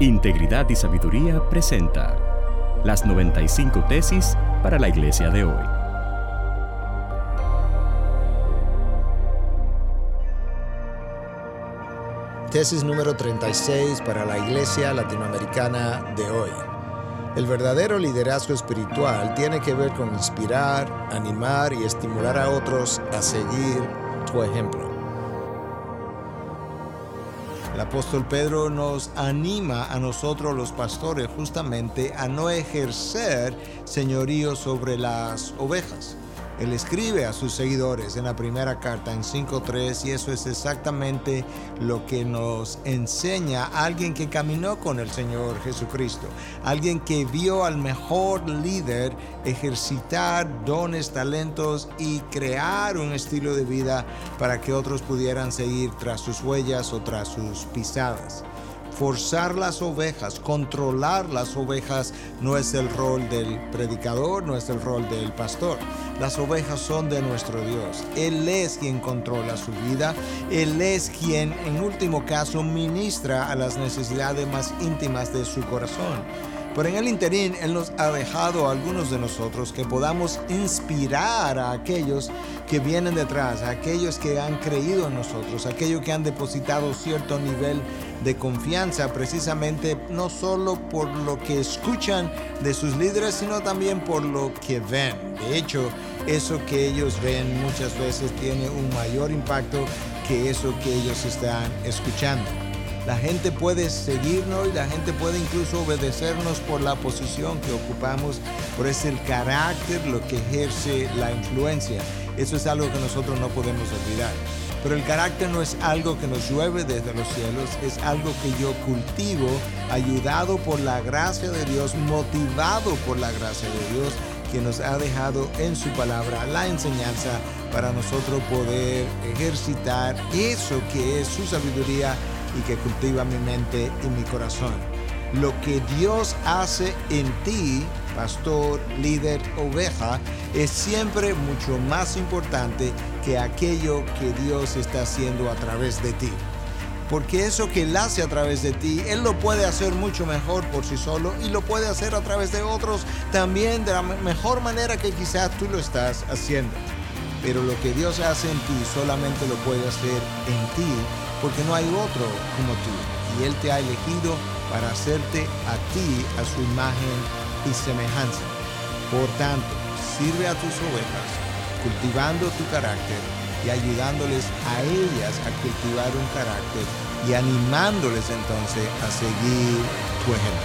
Integridad y Sabiduría presenta las 95 tesis para la iglesia de hoy. Tesis número 36 para la iglesia latinoamericana de hoy. El verdadero liderazgo espiritual tiene que ver con inspirar, animar y estimular a otros a seguir tu ejemplo. El apóstol Pedro nos anima a nosotros los pastores justamente a no ejercer señorío sobre las ovejas. Él escribe a sus seguidores en la primera carta en 5.3 y eso es exactamente lo que nos enseña alguien que caminó con el Señor Jesucristo, alguien que vio al mejor líder ejercitar dones, talentos y crear un estilo de vida para que otros pudieran seguir tras sus huellas o tras sus pisadas forzar las ovejas, controlar las ovejas no es el rol del predicador, no es el rol del pastor. Las ovejas son de nuestro Dios. Él es quien controla su vida. Él es quien en último caso ministra a las necesidades más íntimas de su corazón. Pero en el interín, Él nos ha dejado a algunos de nosotros que podamos inspirar a aquellos que vienen detrás, a aquellos que han creído en nosotros, a aquellos que han depositado cierto nivel de confianza precisamente no solo por lo que escuchan de sus líderes, sino también por lo que ven. De hecho, eso que ellos ven muchas veces tiene un mayor impacto que eso que ellos están escuchando. La gente puede seguirnos y la gente puede incluso obedecernos por la posición que ocupamos, pero es el carácter lo que ejerce la influencia. Eso es algo que nosotros no podemos olvidar. Pero el carácter no es algo que nos llueve desde los cielos, es algo que yo cultivo, ayudado por la gracia de Dios, motivado por la gracia de Dios, que nos ha dejado en su palabra la enseñanza para nosotros poder ejercitar eso que es su sabiduría y que cultiva mi mente y mi corazón. Lo que Dios hace en ti, pastor, líder, oveja, es siempre mucho más importante que aquello que Dios está haciendo a través de ti. Porque eso que Él hace a través de ti, Él lo puede hacer mucho mejor por sí solo y lo puede hacer a través de otros también de la mejor manera que quizás tú lo estás haciendo. Pero lo que Dios hace en ti solamente lo puede hacer en ti porque no hay otro como tú. Y Él te ha elegido para hacerte a ti a su imagen y semejanza. Por tanto, sirve a tus ovejas, cultivando tu carácter y ayudándoles a ellas a cultivar un carácter y animándoles entonces a seguir tu ejemplo.